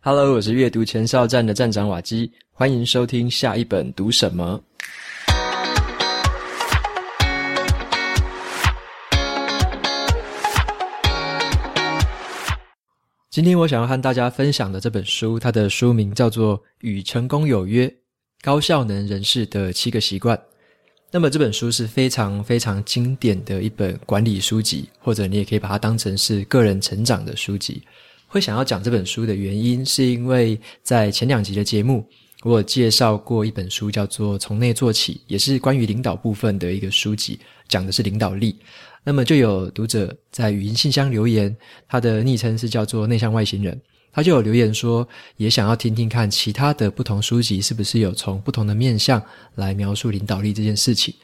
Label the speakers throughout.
Speaker 1: Hello，我是阅读前哨站的站长瓦基，欢迎收听下一本读什么。今天我想要和大家分享的这本书，它的书名叫做《与成功有约：高效能人士的七个习惯》。那么这本书是非常非常经典的一本管理书籍，或者你也可以把它当成是个人成长的书籍。会想要讲这本书的原因，是因为在前两集的节目，我有介绍过一本书，叫做《从内做起》，也是关于领导部分的一个书籍，讲的是领导力。那么就有读者在语音信箱留言，他的昵称是叫做内向外星人，他就有留言说，也想要听听看其他的不同书籍是不是有从不同的面向来描述领导力这件事情。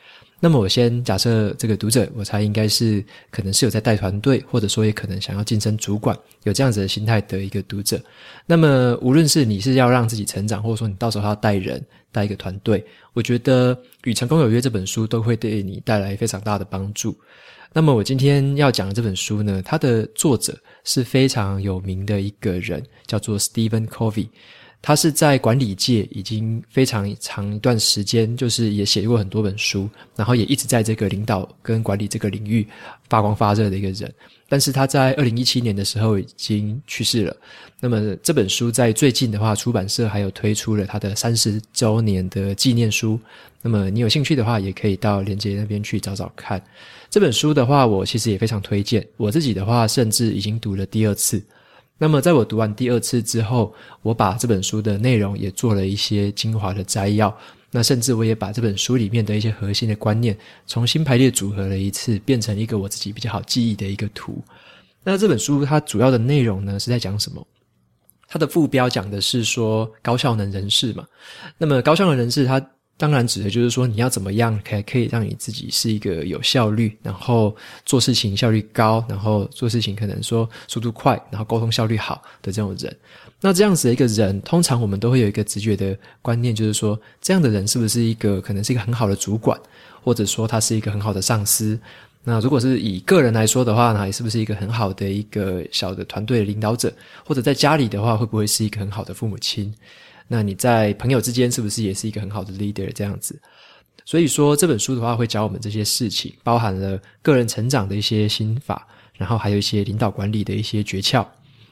Speaker 1: 那么我先假设这个读者，我猜应该是可能是有在带团队，或者说也可能想要晋升主管，有这样子的心态的一个读者。那么无论是你是要让自己成长，或者说你到时候要带人带一个团队，我觉得《与成功有约》这本书都会对你带来非常大的帮助。那么我今天要讲的这本书呢，它的作者是非常有名的一个人，叫做 Stephen Covey。他是在管理界已经非常长一段时间，就是也写过很多本书，然后也一直在这个领导跟管理这个领域发光发热的一个人。但是他在二零一七年的时候已经去世了。那么这本书在最近的话，出版社还有推出了他的三十周年的纪念书。那么你有兴趣的话，也可以到连接那边去找找看。这本书的话，我其实也非常推荐。我自己的话，甚至已经读了第二次。那么，在我读完第二次之后，我把这本书的内容也做了一些精华的摘要。那甚至我也把这本书里面的一些核心的观念重新排列组合了一次，变成一个我自己比较好记忆的一个图。那这本书它主要的内容呢，是在讲什么？它的副标讲的是说高效能人士嘛。那么高效能人士他。当然，指的就是说，你要怎么样可以可以让你自己是一个有效率，然后做事情效率高，然后做事情可能说速度快，然后沟通效率好的这种人。那这样子的一个人，通常我们都会有一个直觉的观念，就是说，这样的人是不是一个可能是一个很好的主管，或者说他是一个很好的上司？那如果是以个人来说的话呢，也是不是一个很好的一个小的团队的领导者？或者在家里的话，会不会是一个很好的父母亲？那你在朋友之间是不是也是一个很好的 leader 这样子？所以说这本书的话会教我们这些事情，包含了个人成长的一些心法，然后还有一些领导管理的一些诀窍，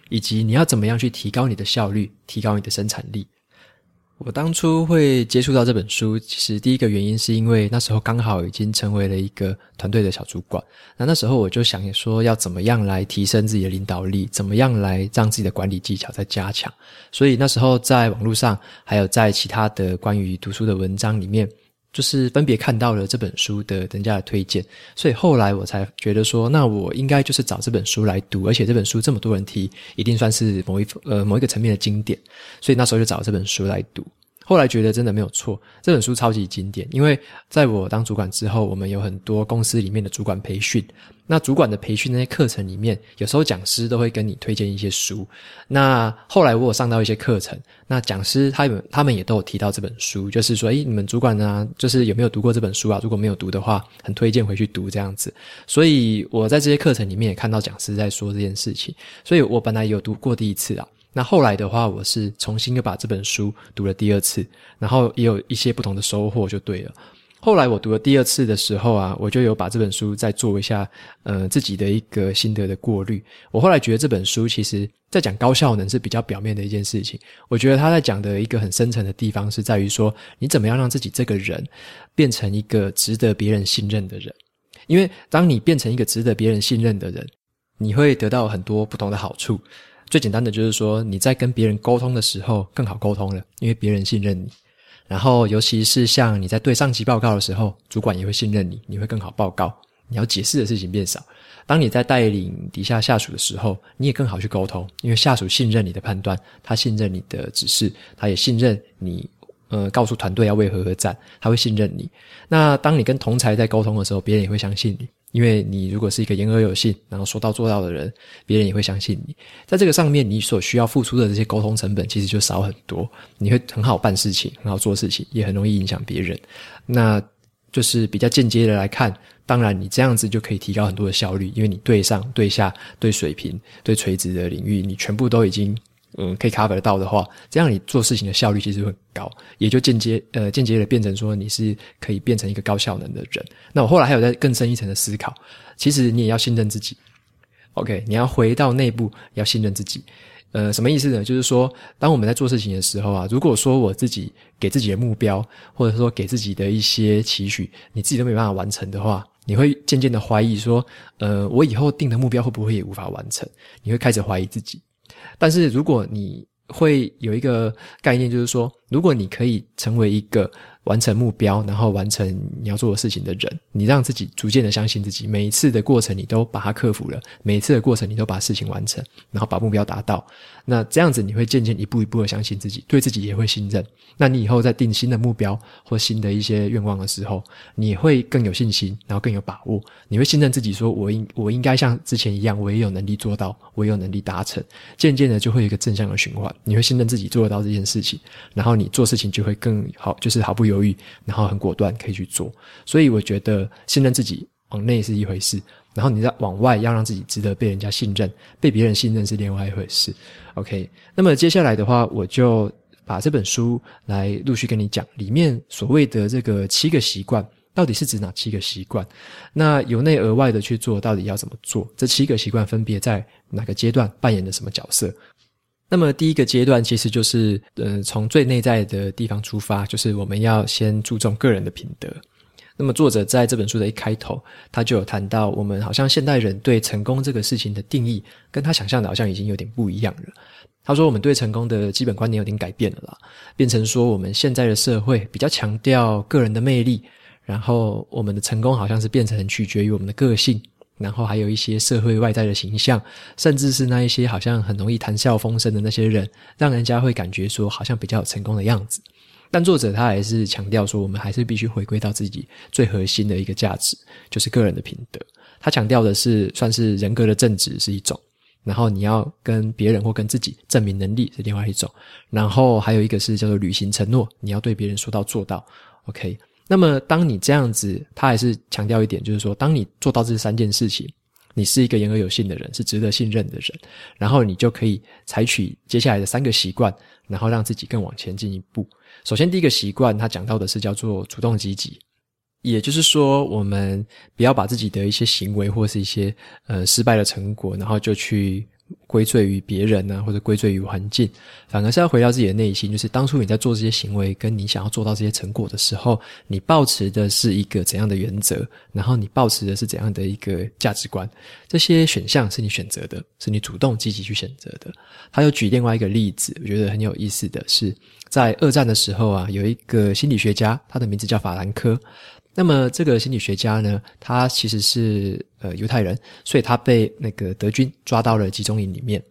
Speaker 1: 以及你要怎么样去提高你的效率，提高你的生产力。我当初会接触到这本书，其实第一个原因是因为那时候刚好已经成为了一个团队的小主管。那那时候我就想说，要怎么样来提升自己的领导力，怎么样来让自己的管理技巧再加强。所以那时候在网络上，还有在其他的关于读书的文章里面。就是分别看到了这本书的人家的推荐，所以后来我才觉得说，那我应该就是找这本书来读，而且这本书这么多人提，一定算是某一呃某一个层面的经典，所以那时候就找这本书来读。后来觉得真的没有错，这本书超级经典。因为在我当主管之后，我们有很多公司里面的主管培训。那主管的培训那些课程里面，有时候讲师都会跟你推荐一些书。那后来我有上到一些课程，那讲师他们他们也都有提到这本书，就是说，诶，你们主管呢，就是有没有读过这本书啊？如果没有读的话，很推荐回去读这样子。所以我在这些课程里面也看到讲师在说这件事情，所以我本来有读过第一次啊。那后来的话，我是重新又把这本书读了第二次，然后也有一些不同的收获，就对了。后来我读了第二次的时候啊，我就有把这本书再做一下，呃，自己的一个心得的过滤。我后来觉得这本书其实在讲高效能是比较表面的一件事情，我觉得他在讲的一个很深层的地方是在于说，你怎么样让自己这个人变成一个值得别人信任的人。因为当你变成一个值得别人信任的人，你会得到很多不同的好处。最简单的就是说，你在跟别人沟通的时候更好沟通了，因为别人信任你。然后，尤其是像你在对上级报告的时候，主管也会信任你，你会更好报告。你要解释的事情变少。当你在带领底下下属的时候，你也更好去沟通，因为下属信任你的判断，他信任你的指示，他也信任你。呃，告诉团队要为何而战，他会信任你。那当你跟同才在沟通的时候，别人也会相信你。因为你如果是一个言而有信，然后说到做到的人，别人也会相信你。在这个上面，你所需要付出的这些沟通成本其实就少很多。你会很好办事情，很好做事情，也很容易影响别人。那就是比较间接的来看，当然你这样子就可以提高很多的效率，因为你对上、对下、对水平、对垂直的领域，你全部都已经嗯可以 cover 得到的话，这样你做事情的效率其实很高，也就间接呃间接的变成说你是可以变成一个高效能的人。那我后来还有在更深一层的思考，其实你也要信任自己。OK，你要回到内部，要信任自己。呃，什么意思呢？就是说，当我们在做事情的时候啊，如果说我自己给自己的目标，或者说给自己的一些期许，你自己都没办法完成的话，你会渐渐的怀疑说，呃，我以后定的目标会不会也无法完成？你会开始怀疑自己。但是如果你会有一个概念，就是说，如果你可以成为一个完成目标，然后完成你要做的事情的人，你让自己逐渐的相信自己，每一次的过程你都把它克服了，每一次的过程你都把事情完成，然后把目标达到。那这样子你会渐渐一步一步的相信自己，对自己也会信任。那你以后在定新的目标或新的一些愿望的时候，你会更有信心，然后更有把握。你会信任自己，说我应我应该像之前一样，我也有能力做到，我也有能力达成。渐渐的就会有一个正向的循环，你会信任自己做得到这件事情，然后你做事情就会更好，就是毫不犹犹豫，然后很果断可以去做，所以我觉得信任自己往内是一回事，然后你在往外要让自己值得被人家信任，被别人信任是另外一回事。OK，那么接下来的话，我就把这本书来陆续跟你讲，里面所谓的这个七个习惯到底是指哪七个习惯？那由内而外的去做，到底要怎么做？这七个习惯分别在哪个阶段扮演的什么角色？那么第一个阶段其实就是，呃，从最内在的地方出发，就是我们要先注重个人的品德。那么作者在这本书的一开头，他就有谈到，我们好像现代人对成功这个事情的定义，跟他想象的好像已经有点不一样了。他说，我们对成功的基本观念有点改变了啦，变成说我们现在的社会比较强调个人的魅力，然后我们的成功好像是变成取决于我们的个性。然后还有一些社会外在的形象，甚至是那一些好像很容易谈笑风生的那些人，让人家会感觉说好像比较有成功的样子。但作者他还是强调说，我们还是必须回归到自己最核心的一个价值，就是个人的品德。他强调的是算是人格的正直是一种，然后你要跟别人或跟自己证明能力是另外一种，然后还有一个是叫做履行承诺，你要对别人说到做到。OK。那么，当你这样子，他还是强调一点，就是说，当你做到这三件事情，你是一个言而有信的人，是值得信任的人，然后你就可以采取接下来的三个习惯，然后让自己更往前进一步。首先，第一个习惯，他讲到的是叫做主动积极，也就是说，我们不要把自己的一些行为或是一些呃失败的成果，然后就去。归罪于别人呢、或者归罪于环境，反而是要回到自己的内心。就是当初你在做这些行为，跟你想要做到这些成果的时候，你抱持的是一个怎样的原则？然后你抱持的是怎样的一个价值观？这些选项是你选择的，是你主动积极去选择的。他又举另外一个例子，我觉得很有意思的是，在二战的时候啊，有一个心理学家，他的名字叫法兰科。那么这个心理学家呢，他其实是呃犹太人，所以他被那个德军抓到了集中营里面。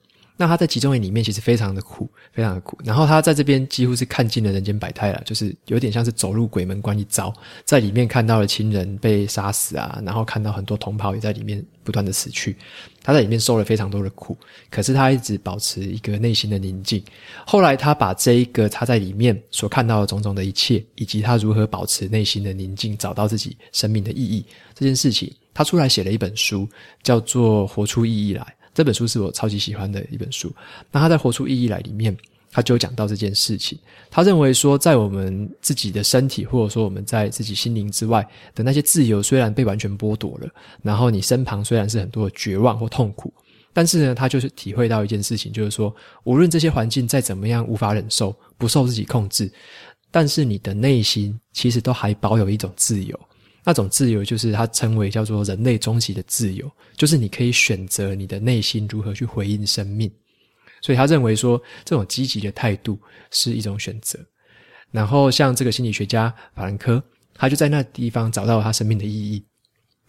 Speaker 1: 那他在集中营里面其实非常的苦，非常的苦。然后他在这边几乎是看尽了人间百态了，就是有点像是走入鬼门关一遭，在里面看到了亲人被杀死啊，然后看到很多同袍也在里面不断的死去。他在里面受了非常多的苦，可是他一直保持一个内心的宁静。后来他把这一个他在里面所看到的种种的一切，以及他如何保持内心的宁静，找到自己生命的意义这件事情，他出来写了一本书，叫做《活出意义来》。这本书是我超级喜欢的一本书。那他在《活出意义来》里面，他就讲到这件事情。他认为说，在我们自己的身体，或者说我们在自己心灵之外的那些自由，虽然被完全剥夺了，然后你身旁虽然是很多的绝望或痛苦，但是呢，他就是体会到一件事情，就是说，无论这些环境再怎么样无法忍受，不受自己控制，但是你的内心其实都还保有一种自由。那种自由就是他称为叫做人类终极的自由，就是你可以选择你的内心如何去回应生命。所以他认为说，这种积极的态度是一种选择。然后像这个心理学家法兰科，他就在那地方找到了他生命的意义。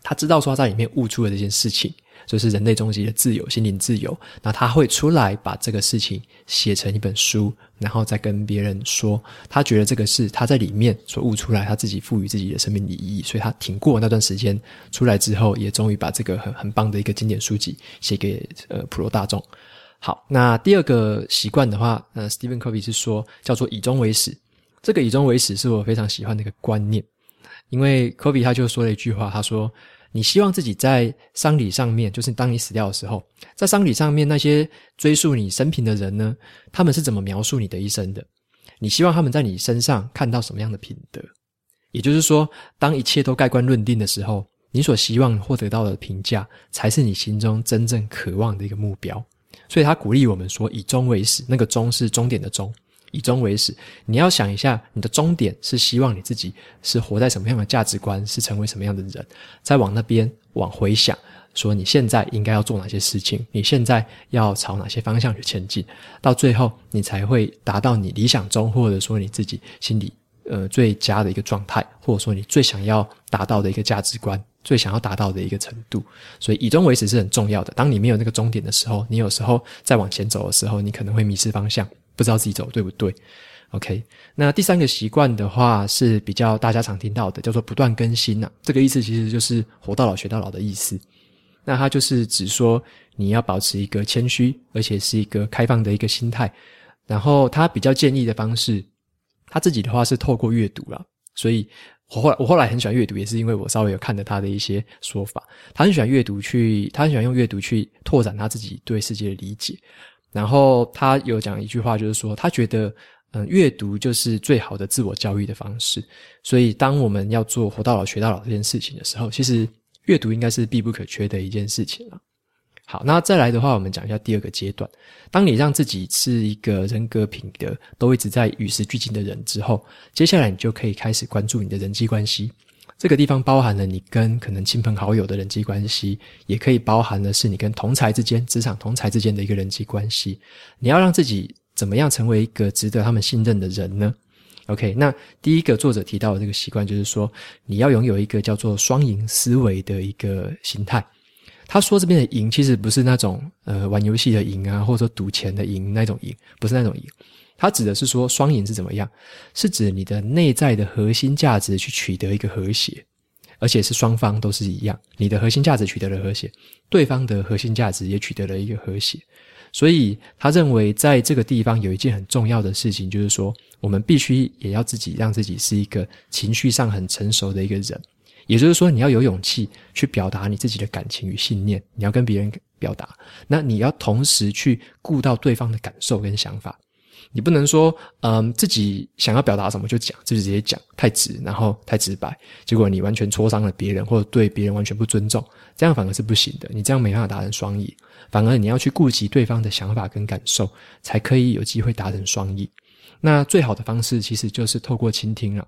Speaker 1: 他知道说他在里面悟出了这件事情。就是人类终极的自由，心灵自由。那他会出来把这个事情写成一本书，然后再跟别人说，他觉得这个是他在里面所悟出来，他自己赋予自己的生命意义。所以他挺过那段时间，出来之后也终于把这个很很棒的一个经典书籍写给呃普罗大众。好，那第二个习惯的话，呃，Stephen Covey 是说叫做以终为始。这个以终为始是我非常喜欢的一个观念，因为 Covey 他就说了一句话，他说。你希望自己在丧礼上面，就是当你死掉的时候，在丧礼上面那些追溯你生平的人呢，他们是怎么描述你的一生的？你希望他们在你身上看到什么样的品德？也就是说，当一切都盖棺论定的时候，你所希望获得到的评价，才是你心中真正渴望的一个目标。所以他鼓励我们说：“以终为始。”那个“终”是终点的“终”。以终为始，你要想一下，你的终点是希望你自己是活在什么样的价值观，是成为什么样的人，再往那边往回想，说你现在应该要做哪些事情，你现在要朝哪些方向去前进，到最后你才会达到你理想中，或者说你自己心里呃最佳的一个状态，或者说你最想要达到的一个价值观，最想要达到的一个程度。所以以终为始是很重要的。当你没有那个终点的时候，你有时候再往前走的时候，你可能会迷失方向。不知道自己走对不对？OK，那第三个习惯的话是比较大家常听到的，叫做不断更新呐、这个意思其实就是活到老学到老的意思。那它就是指说你要保持一个谦虚，而且是一个开放的一个心态。然后他比较建议的方式，他自己的话是透过阅读了。所以我后来我后来很喜欢阅读，也是因为我稍微有看了他的一些说法。他很喜欢阅读去，他很喜欢用阅读去拓展他自己对世界的理解。然后他有讲一句话，就是说他觉得，嗯，阅读就是最好的自我教育的方式。所以，当我们要做活到老学到老这件事情的时候，其实阅读应该是必不可缺的一件事情了。好，那再来的话，我们讲一下第二个阶段。当你让自己是一个人格品德都一直在与时俱进的人之后，接下来你就可以开始关注你的人际关系。这个地方包含了你跟可能亲朋好友的人际关系，也可以包含的是你跟同才之间、职场同才之间的一个人际关系。你要让自己怎么样成为一个值得他们信任的人呢？OK，那第一个作者提到的这个习惯就是说，你要拥有一个叫做双赢思维的一个心态。他说这边的赢其实不是那种呃玩游戏的赢啊，或者说赌钱的赢那种赢，不是那种赢。它指的是说双赢是怎么样？是指你的内在的核心价值去取得一个和谐，而且是双方都是一样。你的核心价值取得了和谐，对方的核心价值也取得了一个和谐。所以他认为在这个地方有一件很重要的事情，就是说我们必须也要自己让自己是一个情绪上很成熟的一个人。也就是说，你要有勇气去表达你自己的感情与信念，你要跟别人表达。那你要同时去顾到对方的感受跟想法。你不能说，嗯，自己想要表达什么就讲，就直接讲，太直，然后太直白，结果你完全戳伤了别人，或者对别人完全不尊重，这样反而是不行的。你这样没办法达成双赢，反而你要去顾及对方的想法跟感受，才可以有机会达成双赢。那最好的方式其实就是透过倾听了。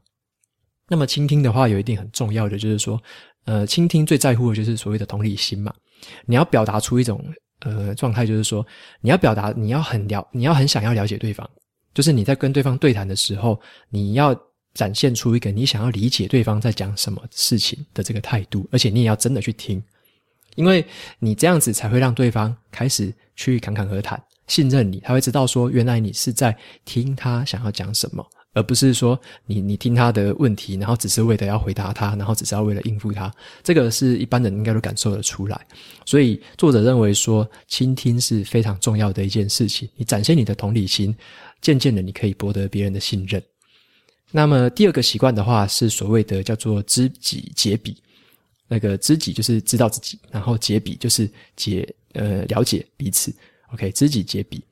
Speaker 1: 那么倾听的话，有一定很重要的就是说，呃，倾听最在乎的就是所谓的同理心嘛。你要表达出一种。呃，状态就是说，你要表达，你要很了，你要很想要了解对方，就是你在跟对方对谈的时候，你要展现出一个你想要理解对方在讲什么事情的这个态度，而且你也要真的去听，因为你这样子才会让对方开始去侃侃而谈，信任你，他会知道说，原来你是在听他想要讲什么。而不是说你你听他的问题，然后只是为了要回答他，然后只是要为了应付他，这个是一般人应该都感受得出来。所以作者认为说，倾听是非常重要的一件事情。你展现你的同理心，渐渐的你可以博得别人的信任。那么第二个习惯的话，是所谓的叫做知己解彼。那个知己就是知道自己，然后解彼就是解呃了解彼此。OK，知己解彼。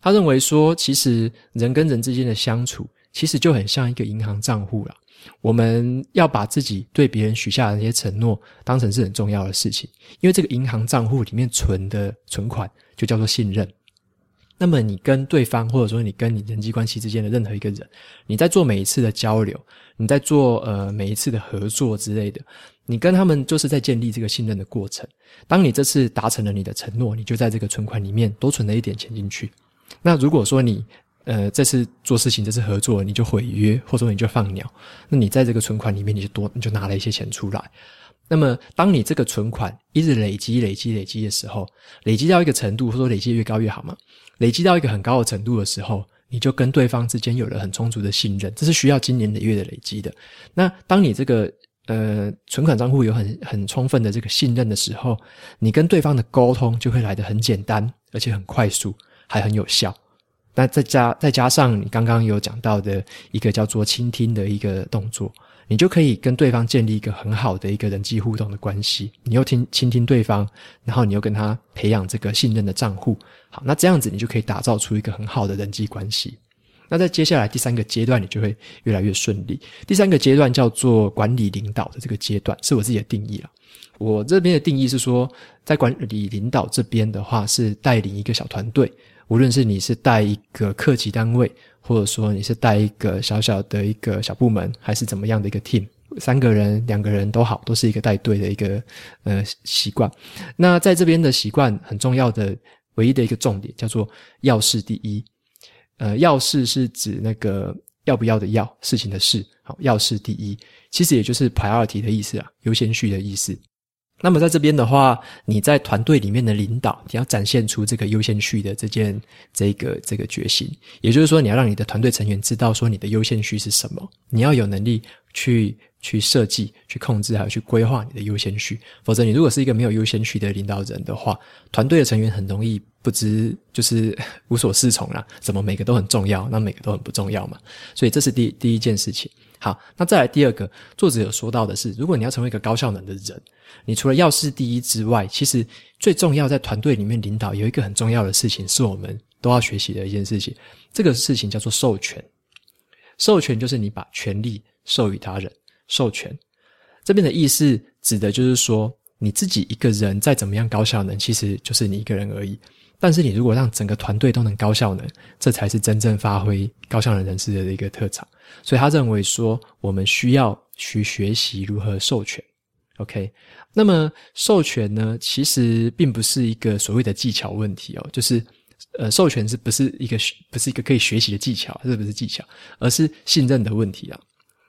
Speaker 1: 他认为说，其实人跟人之间的相处。其实就很像一个银行账户啦，我们要把自己对别人许下的那些承诺当成是很重要的事情，因为这个银行账户里面存的存款就叫做信任。那么你跟对方，或者说你跟你人际关系之间的任何一个人，你在做每一次的交流，你在做呃每一次的合作之类的，你跟他们就是在建立这个信任的过程。当你这次达成了你的承诺，你就在这个存款里面多存了一点钱进去。那如果说你呃，这次做事情，这次合作，你就毁约，或者说你就放鸟，那你在这个存款里面，你就多，你就拿了一些钱出来。那么，当你这个存款一直累积、累积、累积的时候，累积到一个程度，或者说累积越高越好嘛，累积到一个很高的程度的时候，你就跟对方之间有了很充足的信任，这是需要经年累月的累积的。那当你这个呃存款账户有很很充分的这个信任的时候，你跟对方的沟通就会来得很简单，而且很快速，还很有效。那再加再加上你刚刚有讲到的一个叫做倾听的一个动作，你就可以跟对方建立一个很好的一个人际互动的关系。你又听倾听对方，然后你又跟他培养这个信任的账户。好，那这样子你就可以打造出一个很好的人际关系。那在接下来第三个阶段，你就会越来越顺利。第三个阶段叫做管理领导的这个阶段，是我自己的定义了。我这边的定义是说，在管理领导这边的话，是带领一个小团队，无论是你是带一个客级单位，或者说你是带一个小小的一个小部门，还是怎么样的一个 team，三个人、两个人都好，都是一个带队的一个呃习惯。那在这边的习惯很重要的唯一的一个重点叫做要事第一。呃，要事是指那个要不要的要，事情的事，好，要事第一，其实也就是 priority 的意思啊，优先序的意思。那么在这边的话，你在团队里面的领导，你要展现出这个优先序的这件这个这个决心，也就是说，你要让你的团队成员知道说你的优先序是什么，你要有能力去去设计、去控制，还有去规划你的优先序。否则，你如果是一个没有优先序的领导人的话，团队的成员很容易不知就是 无所适从啦。怎么每个都很重要，那每个都很不重要嘛？所以这是第第一件事情。好，那再来第二个，作者有说到的是，如果你要成为一个高效能的人，你除了要事第一之外，其实最重要在团队里面领导有一个很重要的事情，是我们都要学习的一件事情。这个事情叫做授权。授权就是你把权力授予他人。授权这边的意思指的就是说，你自己一个人再怎么样高效能，其实就是你一个人而已。但是你如果让整个团队都能高效能，这才是真正发挥高效能人士的一个特长。所以他认为说，我们需要去学习如何授权。OK，那么授权呢，其实并不是一个所谓的技巧问题哦，就是呃，授权是不是一个不是一个可以学习的技巧，是不是技巧，而是信任的问题啊。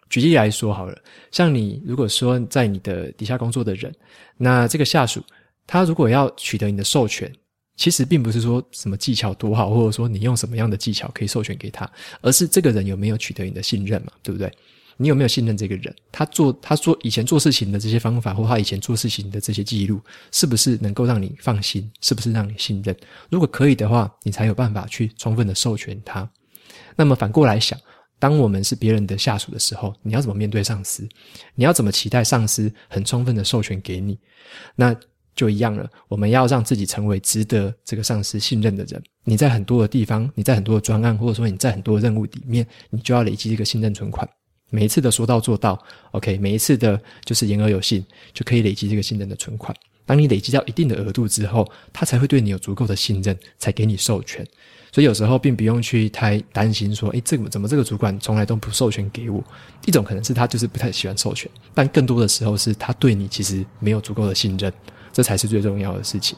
Speaker 1: 举例来说好了，像你如果说在你的底下工作的人，那这个下属他如果要取得你的授权。其实并不是说什么技巧多好，或者说你用什么样的技巧可以授权给他，而是这个人有没有取得你的信任嘛，对不对？你有没有信任这个人？他做他做以前做事情的这些方法，或他以前做事情的这些记录，是不是能够让你放心？是不是让你信任？如果可以的话，你才有办法去充分的授权他。那么反过来想，当我们是别人的下属的时候，你要怎么面对上司？你要怎么期待上司很充分的授权给你？那？就一样了，我们要让自己成为值得这个上司信任的人。你在很多的地方，你在很多的专案，或者说你在很多的任务里面，你就要累积这个信任存款。每一次的说到做到，OK，每一次的就是言而有信，就可以累积这个信任的存款。当你累积到一定的额度之后，他才会对你有足够的信任，才给你授权。所以有时候并不用去太担心说，诶，这个怎么这个主管从来都不授权给我？一种可能是他就是不太喜欢授权，但更多的时候是他对你其实没有足够的信任。这才是最重要的事情。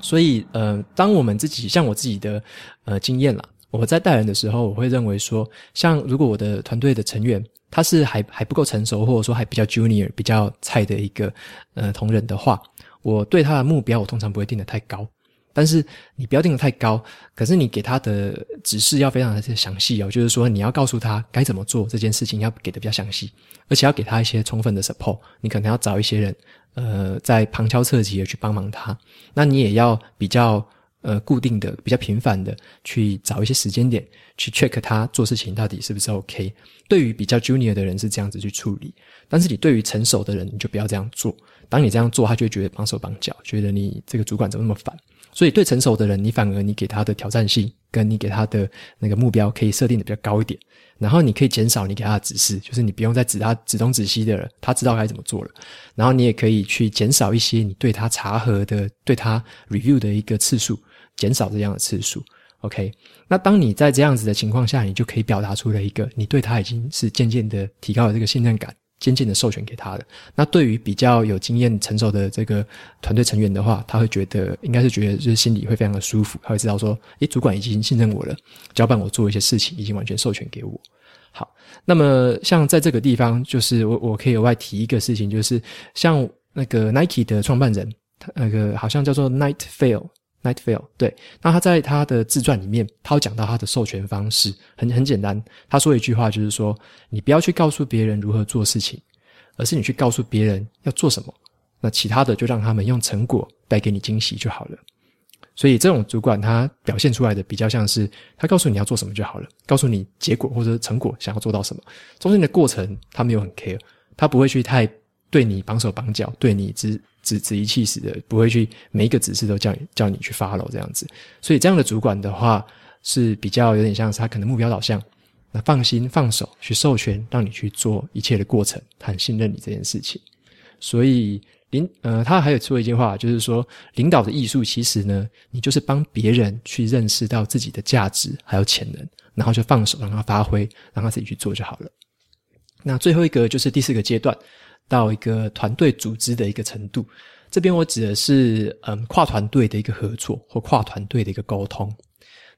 Speaker 1: 所以，呃，当我们自己像我自己的呃经验啦，我在带人的时候，我会认为说，像如果我的团队的成员他是还还不够成熟，或者说还比较 junior、比较菜的一个呃同仁的话，我对他的目标我通常不会定得太高。但是你不要定得太高，可是你给他的指示要非常的详细哦，就是说你要告诉他该怎么做这件事情，要给的比较详细，而且要给他一些充分的 support。你可能要找一些人，呃，在旁敲侧击的去帮忙他。那你也要比较呃固定的、比较频繁的去找一些时间点去 check 他做事情到底是不是 OK。对于比较 junior 的人是这样子去处理，但是你对于成熟的人你就不要这样做。当你这样做，他就会觉得绑手绑脚，觉得你这个主管怎么那么烦。所以，对成熟的人，你反而你给他的挑战性，跟你给他的那个目标，可以设定的比较高一点。然后，你可以减少你给他的指示，就是你不用再指他指东指西的了，他知道该怎么做了。然后，你也可以去减少一些你对他查核的、对他 review 的一个次数，减少这样的次数。OK，那当你在这样子的情况下，你就可以表达出了一个你对他已经是渐渐的提高了这个信任感。渐渐的授权给他的。那对于比较有经验、成熟的这个团队成员的话，他会觉得应该是觉得就是心里会非常的舒服，他会知道说，诶，主管已经信任我了，交办我做一些事情，已经完全授权给我。好，那么像在这个地方，就是我我可以额外提一个事情，就是像那个 Nike 的创办人，他那个好像叫做 Night Fail。Night Vale 对，那他在他的自传里面，他有讲到他的授权方式很很简单。他说一句话，就是说，你不要去告诉别人如何做事情，而是你去告诉别人要做什么。那其他的就让他们用成果带给你惊喜就好了。所以这种主管他表现出来的比较像是他告诉你要做什么就好了，告诉你结果或者成果想要做到什么，中间的过程他没有很 care，他不会去太对你绑手绑脚，对你指指指一气使的，不会去每一个指示都叫你叫你去 follow 这样子。所以这样的主管的话是比较有点像是他可能目标导向，那放心放手去授权让你去做一切的过程，他很信任你这件事情，所以。领呃，他还有说一句话，就是说，领导的艺术其实呢，你就是帮别人去认识到自己的价值还有潜能，然后就放手让他发挥，让他自己去做就好了。那最后一个就是第四个阶段，到一个团队组织的一个程度。这边我指的是嗯，跨团队的一个合作或跨团队的一个沟通。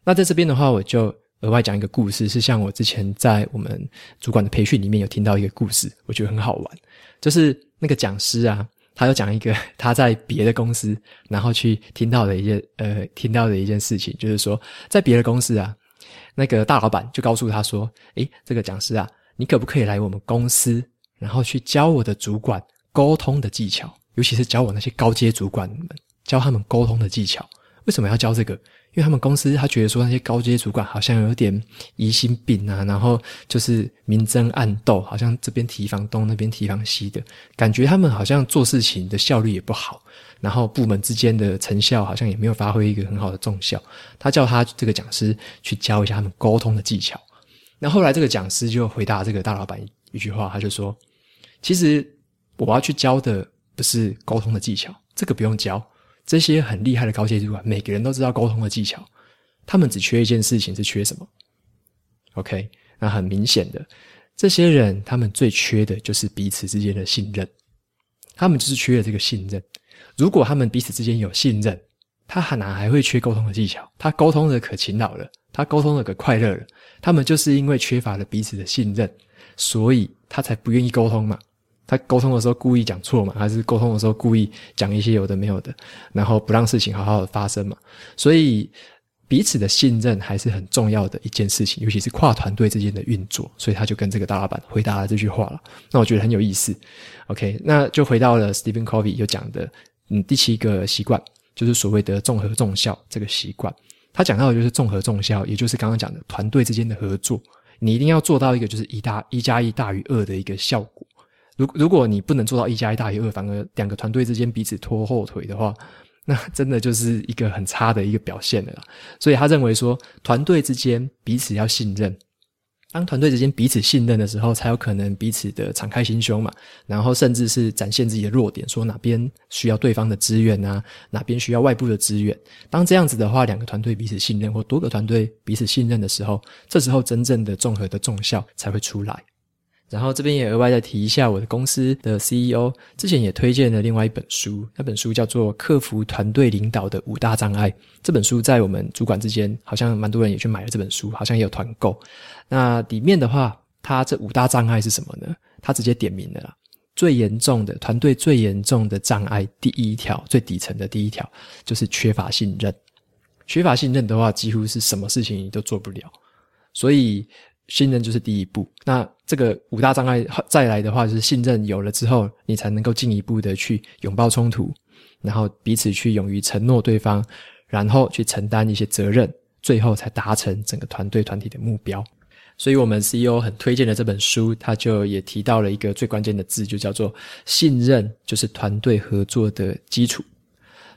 Speaker 1: 那在这边的话，我就额外讲一个故事，是像我之前在我们主管的培训里面有听到一个故事，我觉得很好玩，就是那个讲师啊。他就讲一个 他在别的公司，然后去听到的一件呃，听到的一件事情，就是说，在别的公司啊，那个大老板就告诉他说：“诶，这个讲师啊，你可不可以来我们公司，然后去教我的主管沟通的技巧，尤其是教我那些高阶主管们，教他们沟通的技巧。为什么要教这个？”因为他们公司，他觉得说那些高阶主管好像有点疑心病啊，然后就是明争暗斗，好像这边提防东，那边提防西的，感觉他们好像做事情的效率也不好，然后部门之间的成效好像也没有发挥一个很好的重效。他叫他这个讲师去教一下他们沟通的技巧。那后来这个讲师就回答这个大老板一句话，他就说：“其实我要去教的不是沟通的技巧，这个不用教。”这些很厉害的高阶主管，每个人都知道沟通的技巧，他们只缺一件事情，是缺什么？OK，那很明显的，这些人他们最缺的就是彼此之间的信任，他们就是缺了这个信任。如果他们彼此之间有信任，他很难还会缺沟通的技巧？他沟通的可勤劳了，他沟通的可快乐了。他们就是因为缺乏了彼此的信任，所以他才不愿意沟通嘛。他沟通的时候故意讲错嘛，还是沟通的时候故意讲一些有的没有的，然后不让事情好好的发生嘛？所以彼此的信任还是很重要的一件事情，尤其是跨团队之间的运作。所以他就跟这个大老板回答了这句话了。那我觉得很有意思。OK，那就回到了 Stephen Covey 有讲的，嗯，第七个习惯就是所谓的综合重效这个习惯。他讲到的就是综合重效，也就是刚刚讲的团队之间的合作。你一定要做到一个就是一大一加一大于二的一个效果。如如果你不能做到一加一大于二，反而两个团队之间彼此拖后腿的话，那真的就是一个很差的一个表现了啦。所以他认为说，团队之间彼此要信任，当团队之间彼此信任的时候，才有可能彼此的敞开心胸嘛。然后甚至是展现自己的弱点，说哪边需要对方的资源啊，哪边需要外部的资源。当这样子的话，两个团队彼此信任，或多个团队彼此信任的时候，这时候真正的综合的综效才会出来。然后这边也额外再提一下，我的公司的 CEO 之前也推荐了另外一本书，那本书叫做《克服团队领导的五大障碍》。这本书在我们主管之间，好像蛮多人也去买了这本书，好像也有团购。那里面的话，它这五大障碍是什么呢？它直接点名了啦。最严重的团队最严重的障碍，第一条最底层的第一条就是缺乏信任。缺乏信任的话，几乎是什么事情你都做不了。所以。信任就是第一步，那这个五大障碍再来的话，就是信任有了之后，你才能够进一步的去拥抱冲突，然后彼此去勇于承诺对方，然后去承担一些责任，最后才达成整个团队团体的目标。所以，我们 CEO 很推荐的这本书，他就也提到了一个最关键的字，就叫做信任，就是团队合作的基础。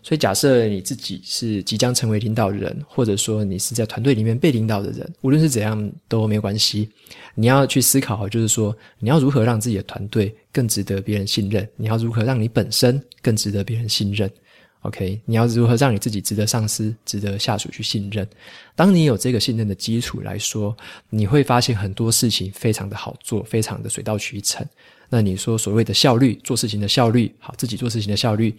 Speaker 1: 所以，假设你自己是即将成为领导人，或者说你是在团队里面被领导的人，无论是怎样都没有关系。你要去思考，就是说你要如何让自己的团队更值得别人信任？你要如何让你本身更值得别人信任？OK，你要如何让你自己值得上司、值得下属去信任？当你有这个信任的基础来说，你会发现很多事情非常的好做，非常的水到渠成。那你说所谓的效率，做事情的效率，好，自己做事情的效率。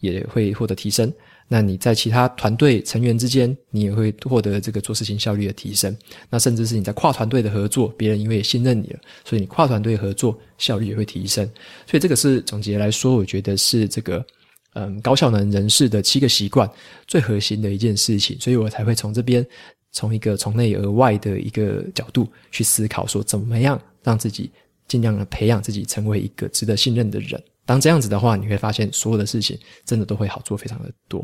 Speaker 1: 也会获得提升。那你在其他团队成员之间，你也会获得这个做事情效率的提升。那甚至是你在跨团队的合作，别人因为信任你了，所以你跨团队合作效率也会提升。所以这个是总结来说，我觉得是这个嗯高效能人士的七个习惯最核心的一件事情。所以我才会从这边从一个从内而外的一个角度去思考，说怎么样让自己尽量的培养自己成为一个值得信任的人。当这样子的话，你会发现所有的事情真的都会好做非常的多。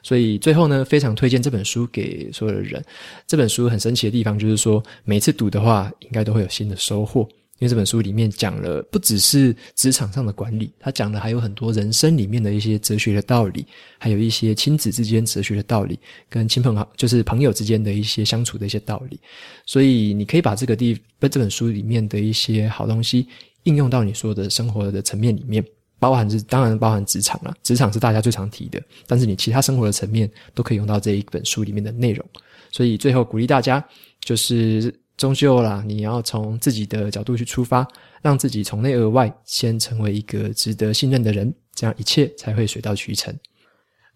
Speaker 1: 所以最后呢，非常推荐这本书给所有的人。这本书很神奇的地方就是说，每次读的话，应该都会有新的收获。因为这本书里面讲了不只是职场上的管理，它讲的还有很多人生里面的一些哲学的道理，还有一些亲子之间哲学的道理，跟亲朋好就是朋友之间的一些相处的一些道理。所以你可以把这个地这本书里面的一些好东西应用到你说的生活的层面里面。包含是当然包含职场啦，职场是大家最常提的，但是你其他生活的层面都可以用到这一本书里面的内容。所以最后鼓励大家，就是终究啦，你要从自己的角度去出发，让自己从内而外先成为一个值得信任的人，这样一切才会水到渠成。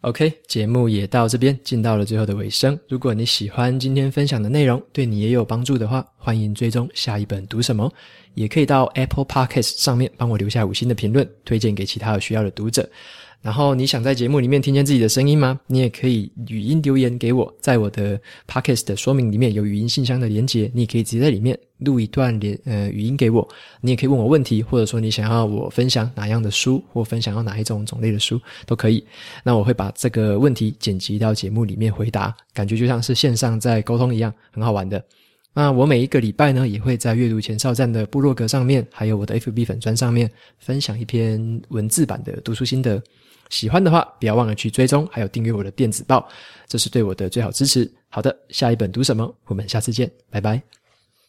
Speaker 1: OK，节目也到这边进到了最后的尾声。如果你喜欢今天分享的内容，对你也有帮助的话，欢迎追踪下一本读什么。也可以到 Apple Podcast 上面帮我留下五星的评论，推荐给其他有需要的读者。然后你想在节目里面听见自己的声音吗？你也可以语音留言给我，在我的 Podcast 的说明里面有语音信箱的连接，你也可以直接在里面录一段连呃语音给我。你也可以问我问题，或者说你想要我分享哪样的书，或分享要哪一种种类的书都可以。那我会把这个问题剪辑到节目里面回答，感觉就像是线上在沟通一样，很好玩的。那我每一个礼拜呢，也会在阅读前哨站的部落格上面，还有我的 FB 粉砖上面，分享一篇文字版的读书心得。喜欢的话，不要忘了去追踪，还有订阅我的电子报，这是对我的最好支持。好的，下一本读什么？我们下次见，拜拜。